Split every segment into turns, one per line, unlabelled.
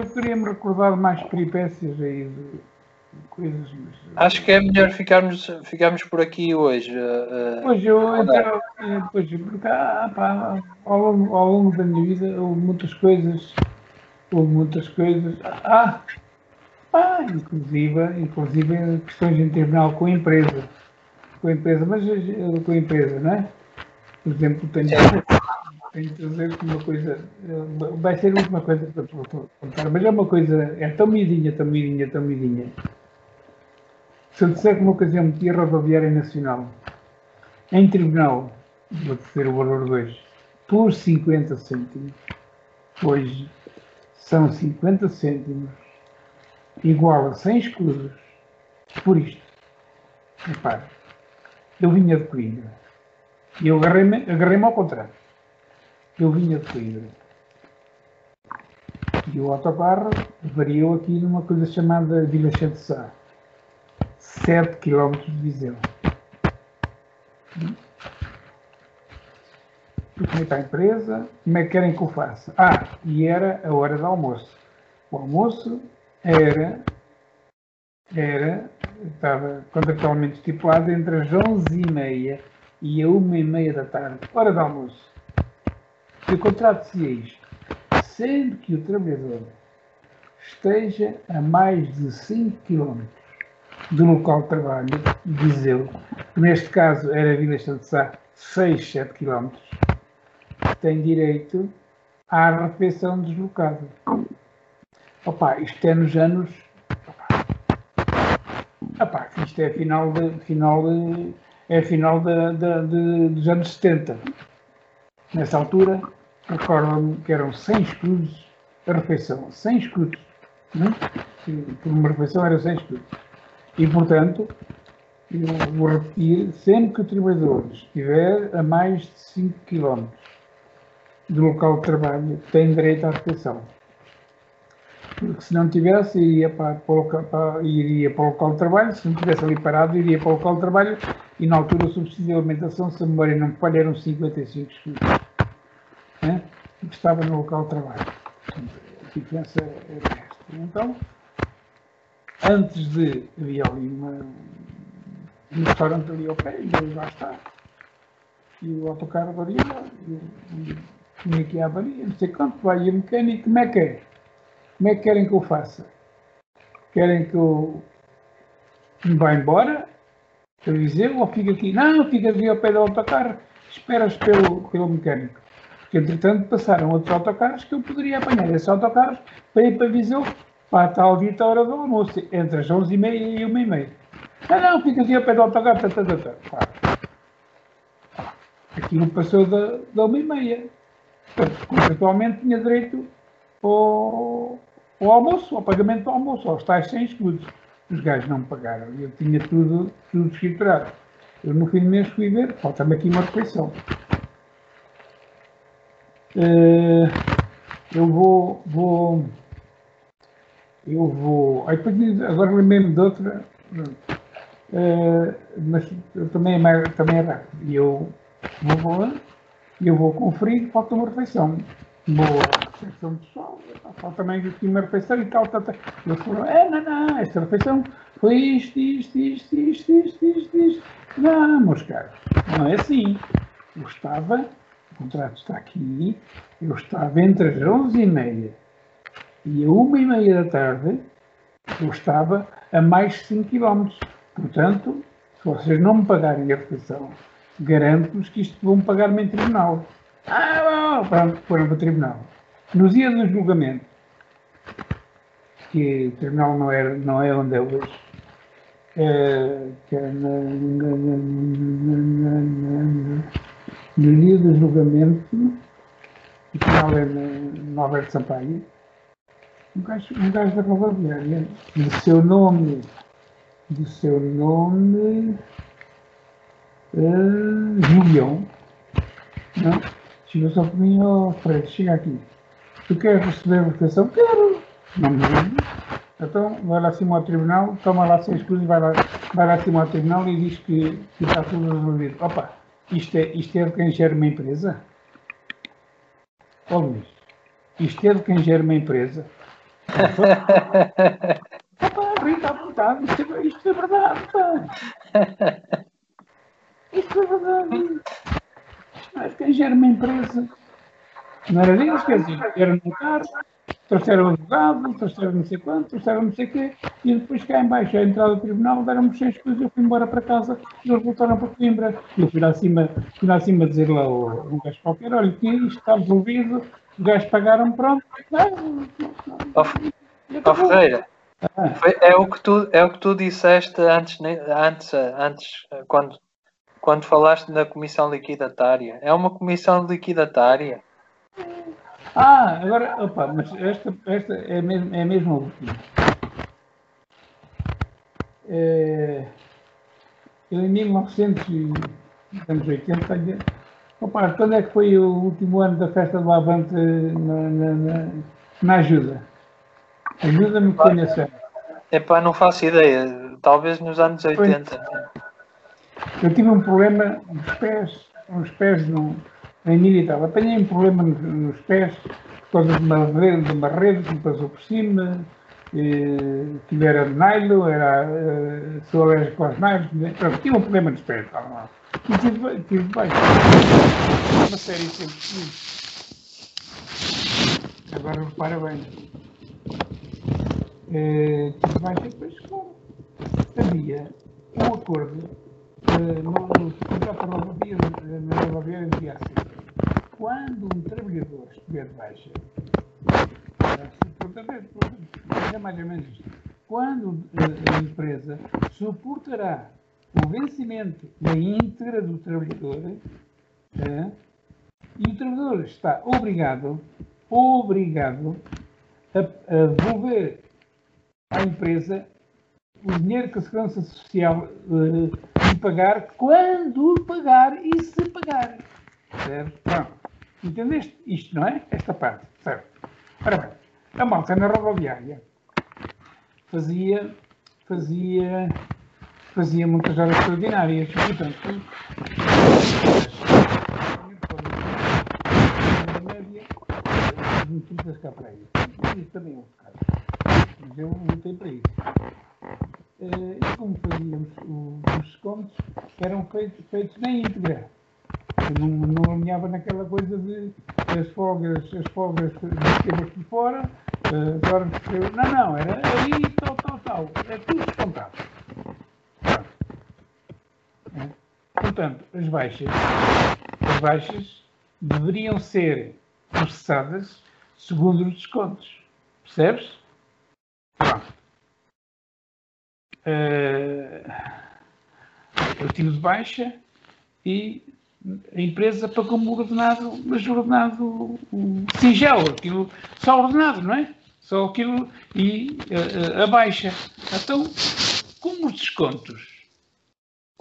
eu queria me recordar de mais peripécias aí de coisas. Mas...
Acho que é melhor ficarmos, ficarmos por aqui hoje. Uh,
pois eu, então, pois, porque, ah, pá, ao, longo, ao longo da minha vida houve muitas coisas, houve muitas coisas. Ah, ah inclusive, inclusive questões em tribunal com a empresa. Com a empresa, mas com a empresa, não é? Por exemplo, tenho, que uma coisa, vai ser a última coisa vou contar, mas é uma coisa, é tão miudinha, tão miudinha, tão miudinha. Se eu disser que uma ocasião meti a rodoviária nacional em tribunal, vou dizer o valor de hoje, por 50 cêntimos, hoje são 50 cêntimos igual a 100 escudos por isto. Repare, eu vinha de Coimbra e eu agarrei-me agarrei ao contrário. Eu vinha de Coimbra. E o autocarro variou aqui numa coisa chamada Vila de Sá. 7 km de Viseu. Fui para a empresa, como é que querem que eu faça? Ah, e era a hora do almoço. O almoço era, era estava contratualmente estipulado entre as 11h30 e a 1h30 da tarde, hora do almoço. E o contrato dizia isto, sendo que o trabalhador esteja a mais de 5 km do local de trabalho, Viseu, que neste caso era Vila de Sá, 6, 7 km, tem direito à refeição deslocada. Opa, isto é nos anos. Opa, isto é final de, final de, é final de, de, dos anos 70. Nessa altura, recordo-me que eram 100 escudos a refeição. 100 escudos. Né? Por uma refeição era 100 escudos. E, portanto, eu vou repetir, sempre que o trabalhador estiver a mais de 5 km do local de trabalho, tem direito à refeição. Porque se não tivesse, iria para, para, para, iria para o local de trabalho, se não estivesse ali parado, iria para o local de trabalho e na altura o subsídio de alimentação, se a memória não me falha, eram 55 escudos. Estava no local de trabalho. A diferença é esta. Então, antes de havia ali uma, um restaurante ali ao pé e ele lá está. E o autocarro varia, tinha aqui a avaria, não sei quanto, vai e a mecânica, como é que é? Como é que querem que eu faça? Querem que eu me vá embora? Eu dizer, ou fico aqui? Não, fica ali ao pé do autocarro, esperas pelo, pelo mecânico. Porque, entretanto, passaram outros autocarros que eu poderia apanhar esses autocarros para ir para Viseu para a tal dita hora do almoço, entre as 11h30 e 1h30. Não, não, fica aqui ao pé do autocarro. Tá, tá, tá, tá. Claro. Aquilo passou da, da 1h30. Portanto, contratualmente tinha direito ao, ao almoço, ao pagamento do almoço, aos tais 100 escudos. Os gajos não me pagaram. Eu tinha tudo, tudo escriturado. Eu no fim do mês fui ver, falta-me aqui uma refeição. Uh, eu vou, vou eu vou. Aí agora lembrei-me de outra, uh, mas também, é também é rápido. E eu vou lá eu vou conferir, falta uma refeição. Boa refeição pessoal, falta também aqui uma refeição e tal, tal, tal. Eles foram, é, não, não, esta refeição foi isto, isto, isto, isto, isto, isto, isto. Não, meus caros, não é assim. O contrato está aqui, eu estava entre as 11h30 e a uma e meia da tarde eu estava a mais de 5 km. Portanto, se vocês não me pagarem a refeição, garanto-vos que isto vão pagar-me em tribunal. Ah, bom, pronto, foram para o tribunal. No dia do julgamento, que o tribunal não, era, não é onde é hoje, é, que é na, na, na, no dia do julgamento, o tribunal é no Alberto Sampaio, um gajo, um gajo da rodoviária, do seu nome, do seu nome, uh, Julião, não? Chegou só para mim, ó Fred, chega aqui. Tu queres receber a votação? Quero. Não me lembro. Então, vai lá acima ao tribunal, toma lá escusa e vai lá, vai lá acima ao tribunal e diz que, que está tudo resolvido. Opa, isto é, isto é de quem gera uma empresa? Ó Luís, isto é de quem gera uma empresa? Opa, Rita, à vontade, isto, é- isto é verdade, pá. Isto é verdade. Mas quem gera uma empresa não era deles, quer dizer, era no carro, trouxeram o advogado, trouxeram não sei quanto, trouxeram não sei o quê, e depois cá em baixo, à entrada do tribunal, deram-me seis coisas, eu fui embora para casa e eles voltaram para Coimbra. E eu fui lá acima, fui lá acima dizer lá ao um gajo qualquer, olha, que isto está resolvido, os gajos pagaram, pronto.
Ó ó, Ferreira, foi- é, o que tu, é o que tu disseste antes, né, antes, antes quando, quando falaste na comissão liquidatária. É uma comissão liquidatária.
Ah, agora, opa, mas esta, esta é mesmo, é mesmo a última. É, eu em 1980, tenho- opa, quando é que foi o último ano da festa do Avante na, na, na, na ajuda? Ajuda-me tenha certo.
Epá, não faço ideia. Talvez nos anos 80.
Eu tive um problema nos pés, nos pés no, em militar. Apanhei um problema nos, pés por causa de uma rede, de uma rede que me passou por cima. Eh, que era de nylon, era, eh, sou alérgico aos nylon. Pronto, tive um problema nos pés. Tá, lá. E tive, tive. Uma série sempre. Agora repara bem. Eh, tive baixa depois, claro. Havia um acordo contrato da rodovia, na rodovia dizia assim, quando um trabalhador estiver de baixa, é mais ou menos isto, quando eh, a empresa suportará o vencimento da íntegra do trabalhador, eh, e o trabalhador está obrigado, obrigado a, a devolver à empresa o dinheiro que a Segurança Social eh, lhe pagar, quando pagar e se pagar. Certo? Pronto. Entendeste isto, não é? Esta parte. Certo. Ora bem, a malta na rodoviária fazia, fazia, fazia muitas horas extraordinárias. Portanto, notícias cá para aí. Isso também é. Mas eu para isso. Eh, e como fazíamos os descontos, eram feitos, feitos na íntegra. Não, não alinhava naquela coisa de as folgas, as folgas temos por fora, eh, agora eu- não, não, era ali tal, tal, tal. É tudo descontado. É. Portanto, as baixas, as baixas deveriam ser processadas segundo os descontos. Percebes? Pronto. Eh, eu tive de baixa e a empresa pagou-me o ordenado, mas o ordenado um, singelo, aquilo, só ordenado, não é? Só aquilo e eh, eh, a baixa. Então, como os descontos,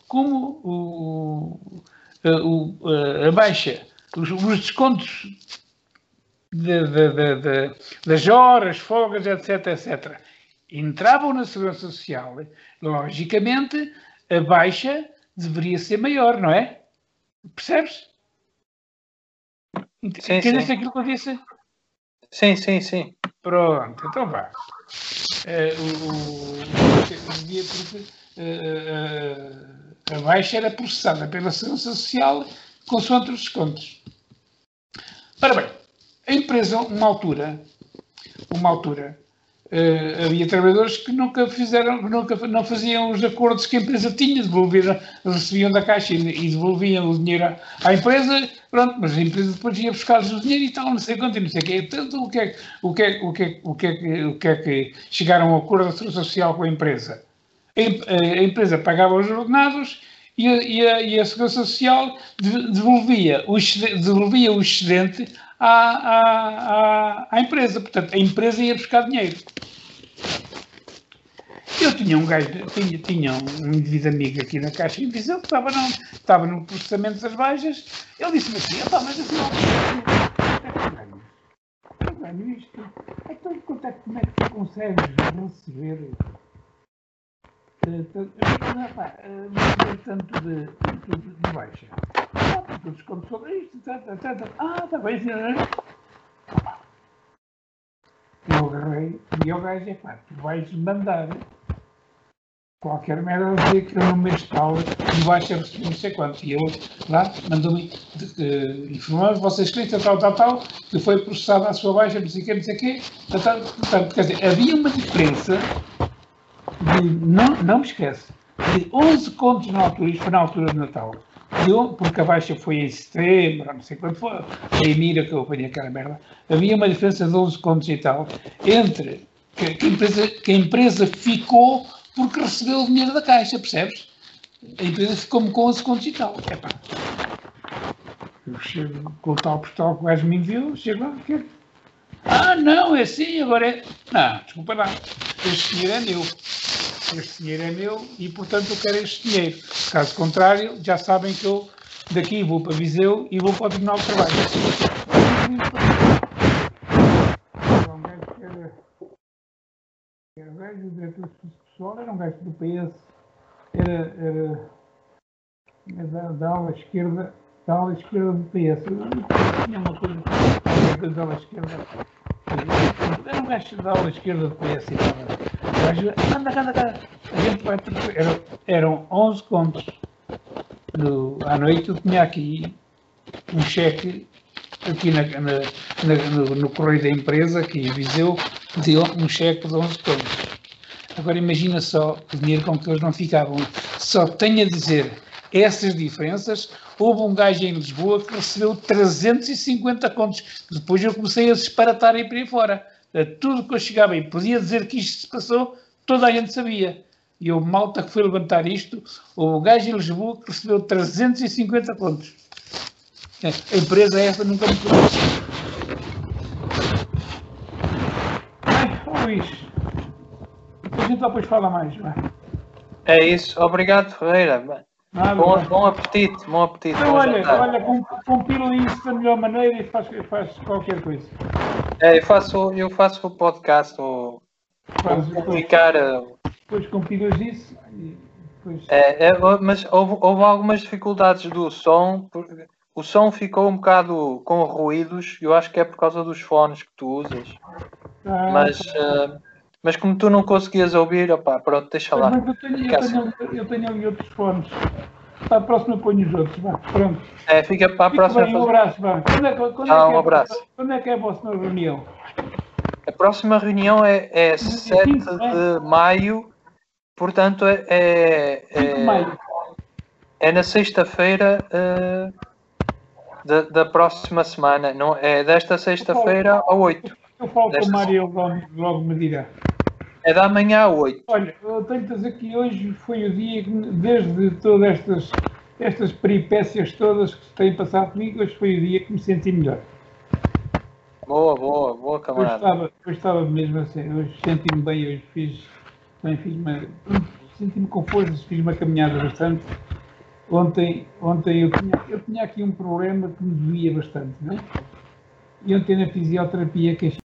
como o, eh, o, eh, a baixa, os, os descontos de- de- de- de- das horas, folgas, etc, etc, entravam na Segurança Social, logicamente, a baixa deveria ser maior, não é? Percebes? Ent-
Sim,
Entendeste
sim.
aquilo que eu disse?
Sim, sim, sim.
Pronto, então vá. Eh, o, porque, eh, eh, a baixa era processada pela Segurança Social consoante os descontos. Ora bem, a empresa, uma altura, uma altura, eh, havia trabalhadores que nunca fizeram, nunca não faziam os acordos que a empresa tinha, devolviam, recebiam da caixa e, e devolviam o dinheiro à, empresa, pronto, mas a empresa depois ia buscar-lhes o dinheiro e tal, não sei quanto, e não sei que é, o que é, o que é, o que é, que- o que é que chegaram a um acordo Social com a empresa? A, a empresa pagava os ordenados e a, e a, e a Segurança Social de- devolvia o devolvia o excedente à, à, à, empresa. Portanto, a empresa ia buscar dinheiro. Eu tinha um gajo, tinha, tinha um indivíduo amigo aqui na Caixa Invisível que estava no, estava no processamento das baixas. Ele disse-me assim: "Epá, mas ganho? Eu ganho isto. Então, quanto é, que- como é que tu consegues receber eh, tanto- eh, epá, eh, tanto de, de, baixa? Ah, porque eu desconto sobre isto, etc, etc. Ah, está bem, senhor. Eu agarrei e ao gajo, é pá, tu vais mandar qualquer merda a dizer que eu não me tal e baixa receber não sei quanto. E eu lá mandou-me informar vocês clientes, tal, tal, tal, que foi processada a sua baixa, não sei o quê, não sei o quê. Portanto, quer dizer, havia uma diferença de, não, não me esquece, de 11 contos na altura, isto foi na altura de Natal, eu, porque a baixa foi em setembro, não sei quando foi, a Emira que eu apanhei aquela merda, havia uma diferença de 11 contos e tal, entre que, que, a, empresa, que a empresa ficou porque recebeu o dinheiro da caixa, percebes? A empresa ficou-me com 11 contos e tal. Epá. Eu chego com o tal postal que o gajo me enviou, chego lá, quero. Ah, não, é assim, agora é. Não, desculpa lá, este dinheiro é meu este dinheiro é meu e, portanto, eu quero este dinheiro. Caso contrário, já sabem que eu daqui vou para Viseu e vou para o Tribunal de Trabalho. Um gajo que era, era o diretor pessoal era um gajo do PS, era, era, era da, da ala esquerda, da ala esquerda do PS. Eu tinha uma coisa da ala esquerda. Era um gajo da ala esquerda do PS e tal anda, anda, anda. A gente vai. Eram, eram 11 contos. No, à noite eu tinha aqui um cheque aqui na, na, na, no, no, correio da empresa, aqui em Viseu, de um cheque de 11 contos. Agora imagina só o dinheiro com que eles não ficavam. Só tenho a dizer essas diferenças. Houve um gajo em Lisboa que recebeu 350 contos. Depois eu comecei a disparatar aí para aí fora. Tudo que eu chegava e podia dizer que isto se passou, toda a gente sabia. E o malta que foi levantar isto, o gajo em Lisboa que recebeu 350 contos. A empresa essa nunca me conhece. Ai, Luís. A gente depois fala mais. Vai.
É isso. Obrigado, Ferreira. Ah, bom, bom, apetite, bom apetite.
Então, olha, olha, compila isso da melhor maneira e faz, faz qualquer coisa.
É, eu faço, eu faço o podcast, o, faz, publicar.
Depois compilas isso e depois...
É, é, mas houve, houve algumas dificuldades do som, porque o som ficou um bocado com ruídos, eu acho que é por causa dos fones que tu usas. Ah, mas, tá. uh, mas como tu não conseguias ouvir, opá, pronto, deixa lá.
Mas eu tenho, eu tenho, eu tenho ali outros fones. Para a próxima ponho os outros, vá. Pronto.
É, fica para a próxima.
Bem, um abraço, vá. Quando é, quando
ah,
é
um é, abraço.
Quando é que é a vossa reunião?
A próxima reunião é, é 7 de maio, portanto é. É, é, é na sexta-feira uh, da, da próxima semana, não, é desta sexta-feira a 8.
Eu falo com o Mário logo, logo me dirá.
É da manhã a 8.
Olha, eu tenho que dizer que hoje foi o dia que, desde todas estas, estas peripécias todas que têm passado comigo, hoje foi o dia que me senti melhor.
Boa, boa, boa, camarada.
Hoje estava, hoje estava mesmo assim, hoje senti-me bem, hoje fiz, bem, fiz uma, senti-me com forças, fiz uma caminhada bastante. Ontem, ontem eu, tinha, eu tinha aqui um problema que me doía bastante, não é? E ontem na fisioterapia que